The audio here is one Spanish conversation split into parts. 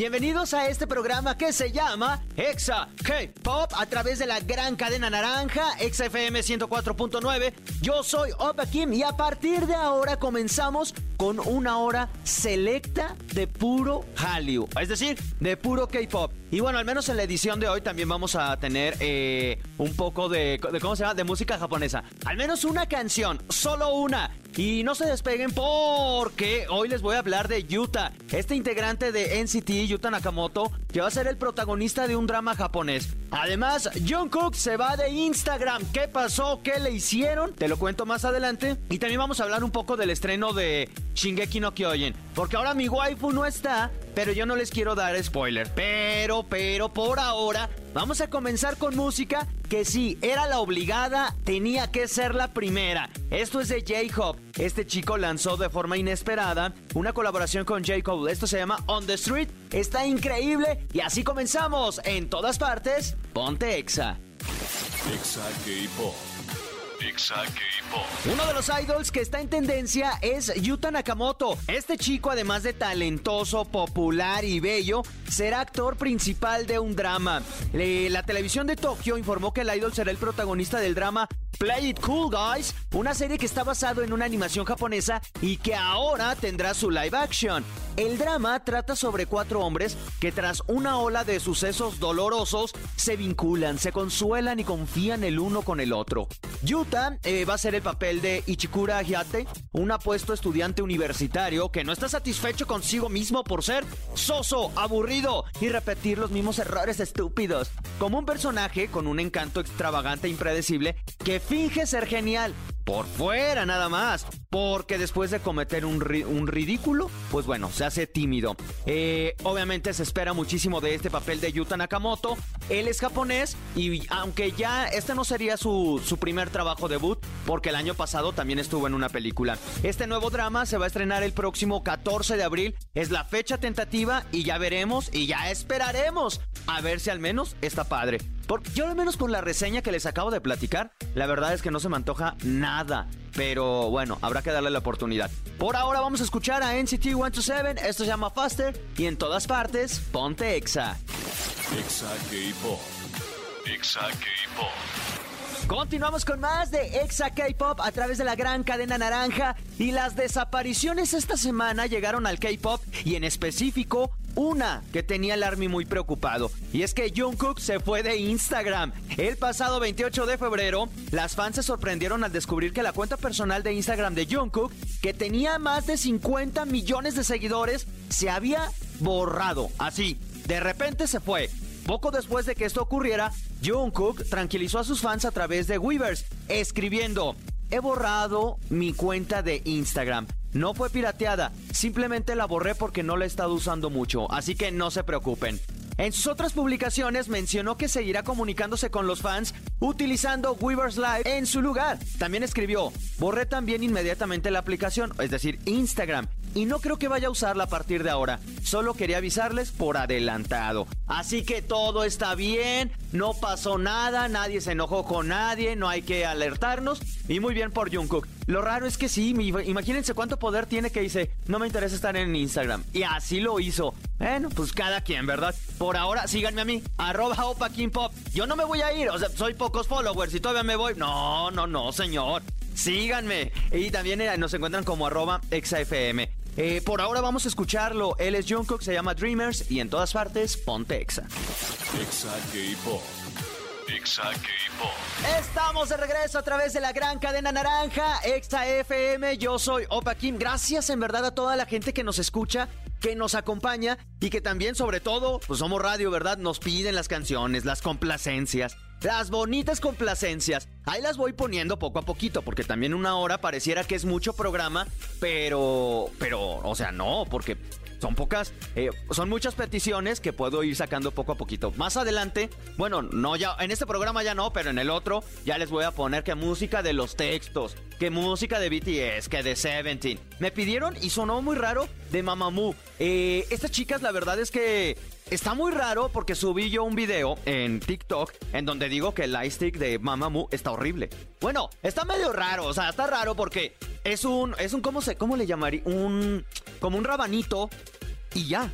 Bienvenidos a este programa que se llama Exa K-Pop a través de la gran cadena naranja, Exa FM 104.9. Yo soy Opa Kim y a partir de ahora comenzamos con una hora selecta de puro Hallyu, es decir, de puro K-Pop. Y bueno, al menos en la edición de hoy también vamos a tener eh, un poco de, de, ¿cómo se llama? De música japonesa. Al menos una canción, solo una. Y no se despeguen porque hoy les voy a hablar de Yuta, este integrante de NCT, Yuta Nakamoto, que va a ser el protagonista de un drama japonés. Además, Jungkook se va de Instagram. ¿Qué pasó? ¿Qué le hicieron? Te lo cuento más adelante. Y también vamos a hablar un poco del estreno de Shingeki no Kyojin. Porque ahora mi waifu no está, pero yo no les quiero dar spoiler. Pero, pero, por ahora, vamos a comenzar con música que sí, era la obligada, tenía que ser la primera. Esto es de J-Hop. Este chico lanzó de forma inesperada una colaboración con J. Cole. Esto se llama On the Street. Está increíble y así comenzamos en todas partes. Ponte Exa. Exa K-Pop. Uno de los idols que está en tendencia es Yuta Nakamoto. Este chico, además de talentoso, popular y bello, será actor principal de un drama. La televisión de Tokio informó que el idol será el protagonista del drama Play It Cool Guys, una serie que está basado en una animación japonesa y que ahora tendrá su live action. El drama trata sobre cuatro hombres que tras una ola de sucesos dolorosos se vinculan, se consuelan y confían el uno con el otro. Yuta eh, va a ser el papel de Ichikura Hyate, un apuesto estudiante universitario que no está satisfecho consigo mismo por ser soso, aburrido y repetir los mismos errores estúpidos. Como un personaje con un encanto extravagante e impredecible que finge ser genial, por fuera nada más. Porque después de cometer un, ri un ridículo, pues bueno, se hace tímido. Eh, obviamente se espera muchísimo de este papel de Yuta Nakamoto. Él es japonés y aunque ya este no sería su, su primer trabajo debut, porque el año pasado también estuvo en una película. Este nuevo drama se va a estrenar el próximo 14 de abril. Es la fecha tentativa y ya veremos y ya esperaremos a ver si al menos está padre. Por, yo al menos con la reseña que les acabo de platicar, la verdad es que no se me antoja nada. Pero bueno, habrá que darle la oportunidad. Por ahora vamos a escuchar a NCT 127, esto se llama Faster y en todas partes, ponte Exa. Exa K-Pop. Exa K-Pop. Continuamos con más de Exa K-Pop a través de la gran cadena naranja y las desapariciones esta semana llegaron al K-Pop y en específico una que tenía al Army muy preocupado y es que Jungkook se fue de Instagram. El pasado 28 de febrero, las fans se sorprendieron al descubrir que la cuenta personal de Instagram de Jungkook, que tenía más de 50 millones de seguidores, se había borrado. Así, de repente se fue. Poco después de que esto ocurriera, Jungkook tranquilizó a sus fans a través de Weavers, escribiendo: He borrado mi cuenta de Instagram. No fue pirateada, simplemente la borré porque no la he estado usando mucho, así que no se preocupen. En sus otras publicaciones mencionó que seguirá comunicándose con los fans utilizando Weavers Live en su lugar. También escribió, borré también inmediatamente la aplicación, es decir, Instagram, y no creo que vaya a usarla a partir de ahora. Solo quería avisarles por adelantado. Así que todo está bien, no pasó nada, nadie se enojó con nadie, no hay que alertarnos. Y muy bien por Jungkook. Lo raro es que sí, imagínense cuánto poder tiene que dice, no me interesa estar en Instagram. Y así lo hizo. Bueno, pues cada quien, ¿verdad? Por ahora, síganme a mí, arroba Opa King Pop. Yo no me voy a ir, o sea, soy pocos followers y todavía me voy. No, no, no, señor. Síganme. Y también eh, nos encuentran como arroba exafm. Eh, por ahora vamos a escucharlo. Él es Jungkook, se llama Dreamers y en todas partes ponte Exa. Exa K-Pop. Exa K-Pop. Estamos de regreso a través de la gran cadena naranja, Exa FM. Yo soy Opa Kim. Gracias en verdad a toda la gente que nos escucha que nos acompaña y que también, sobre todo, pues somos radio, ¿verdad? Nos piden las canciones, las complacencias, las bonitas complacencias. Ahí las voy poniendo poco a poquito, porque también una hora pareciera que es mucho programa, pero, pero, o sea, no, porque son pocas, eh, son muchas peticiones que puedo ir sacando poco a poquito. Más adelante, bueno, no ya, en este programa ya no, pero en el otro ya les voy a poner que música de los textos, que música de BTS, que de Seventeen. Me pidieron y sonó muy raro de Mamamoo. Eh, estas chicas, la verdad es que Está muy raro porque subí yo un video en TikTok en donde digo que el lightstick de Mamamoo está horrible. Bueno, está medio raro, o sea, está raro porque es un, es un, ¿cómo se, cómo le llamaría? Un, como un rabanito y ya.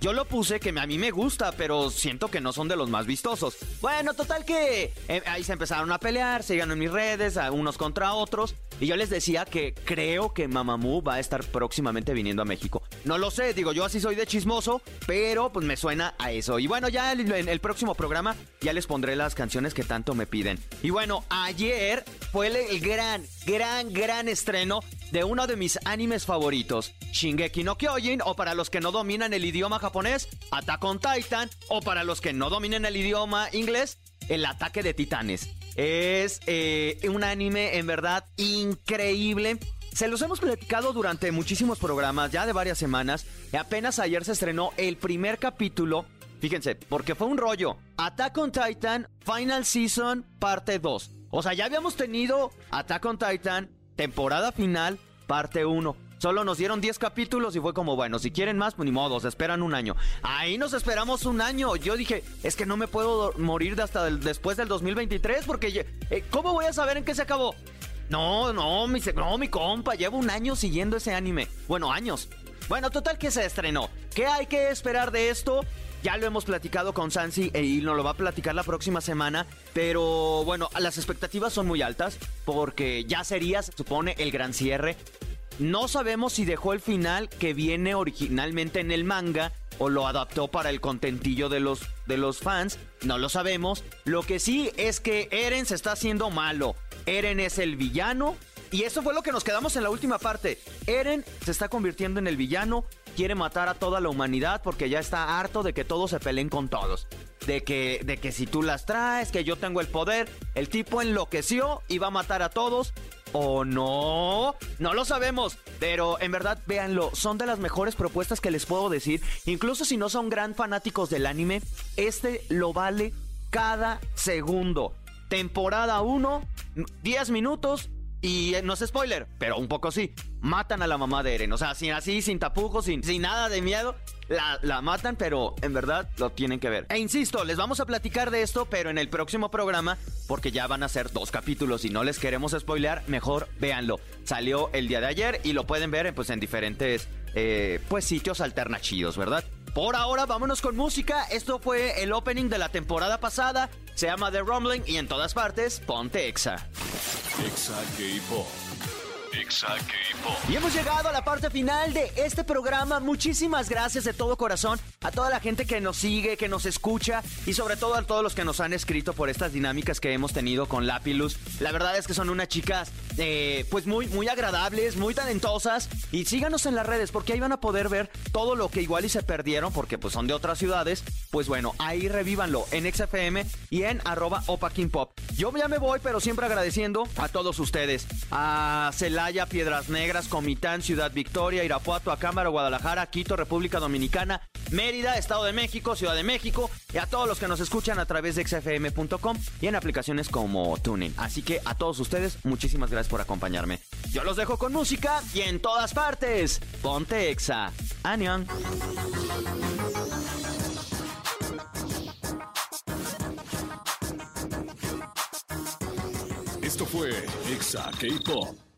Yo lo puse que a mí me gusta, pero siento que no son de los más vistosos. Bueno, total que eh, ahí se empezaron a pelear, se en mis redes, a unos contra otros. Y yo les decía que creo que Mamamoo va a estar próximamente viniendo a México. No lo sé, digo, yo así soy de chismoso, pero pues me suena a eso. Y bueno, ya en el próximo programa ya les pondré las canciones que tanto me piden. Y bueno, ayer fue el gran, gran, gran estreno de uno de mis animes favoritos, Shingeki no Kyojin, o para los que no dominan el idioma japonés, Attack on Titan, o para los que no dominen el idioma inglés, El ataque de titanes. Es eh, un anime en verdad increíble. Se los hemos platicado durante muchísimos programas, ya de varias semanas. Y apenas ayer se estrenó el primer capítulo. Fíjense, porque fue un rollo. Attack on Titan Final Season parte 2. O sea, ya habíamos tenido Attack on Titan temporada final, parte 1. Solo nos dieron 10 capítulos y fue como, bueno, si quieren más, pues ni modo, se esperan un año. Ahí nos esperamos un año. Yo dije, es que no me puedo morir hasta después del 2023 porque, eh, ¿cómo voy a saber en qué se acabó? No, no, mi, no, mi compa, llevo un año siguiendo ese anime. Bueno, años. Bueno, total que se estrenó. ¿Qué hay que esperar de esto? Ya lo hemos platicado con Sansi e y nos lo va a platicar la próxima semana. Pero bueno, las expectativas son muy altas porque ya sería, se supone, el gran cierre. No sabemos si dejó el final que viene originalmente en el manga o lo adaptó para el contentillo de los, de los fans. No lo sabemos. Lo que sí es que Eren se está haciendo malo. Eren es el villano. Y eso fue lo que nos quedamos en la última parte. Eren se está convirtiendo en el villano quiere matar a toda la humanidad porque ya está harto de que todos se peleen con todos. De que, de que si tú las traes, que yo tengo el poder, el tipo enloqueció y va a matar a todos. ¿O no? No lo sabemos. Pero en verdad, véanlo, son de las mejores propuestas que les puedo decir. Incluso si no son gran fanáticos del anime, este lo vale cada segundo. Temporada 1, 10 minutos, y no es spoiler, pero un poco sí. Matan a la mamá de Eren. O sea, sin así, sin tapujos, sin, sin nada de miedo. La, la, matan, pero en verdad lo tienen que ver. E insisto, les vamos a platicar de esto, pero en el próximo programa, porque ya van a ser dos capítulos y no les queremos spoilear, mejor véanlo. Salió el día de ayer y lo pueden ver pues, en diferentes eh, pues, sitios alternativos, ¿verdad? Por ahora, vámonos con música. Esto fue el opening de la temporada pasada. Se llama The Rumbling y en todas partes, ponte Exa. Exa K-Pop. Y hemos llegado a la parte final de este programa. Muchísimas gracias de todo corazón a toda la gente que nos sigue, que nos escucha y sobre todo a todos los que nos han escrito por estas dinámicas que hemos tenido con Lapilus. La verdad es que son unas chicas eh, pues muy, muy agradables, muy talentosas y síganos en las redes porque ahí van a poder ver todo lo que igual y se perdieron porque pues son de otras ciudades. Pues bueno, ahí revívanlo en XFM y en arroba Pop. Yo ya me voy, pero siempre agradeciendo a todos ustedes. A Piedras Negras, Comitán, Ciudad Victoria, Irapuato, Acámbaro, Guadalajara, Quito, República Dominicana, Mérida, Estado de México, Ciudad de México y a todos los que nos escuchan a través de xfm.com y en aplicaciones como Tuning. Así que a todos ustedes, muchísimas gracias por acompañarme. Yo los dejo con música y en todas partes. Ponte Exa. Anion. Esto fue Exa K-Pop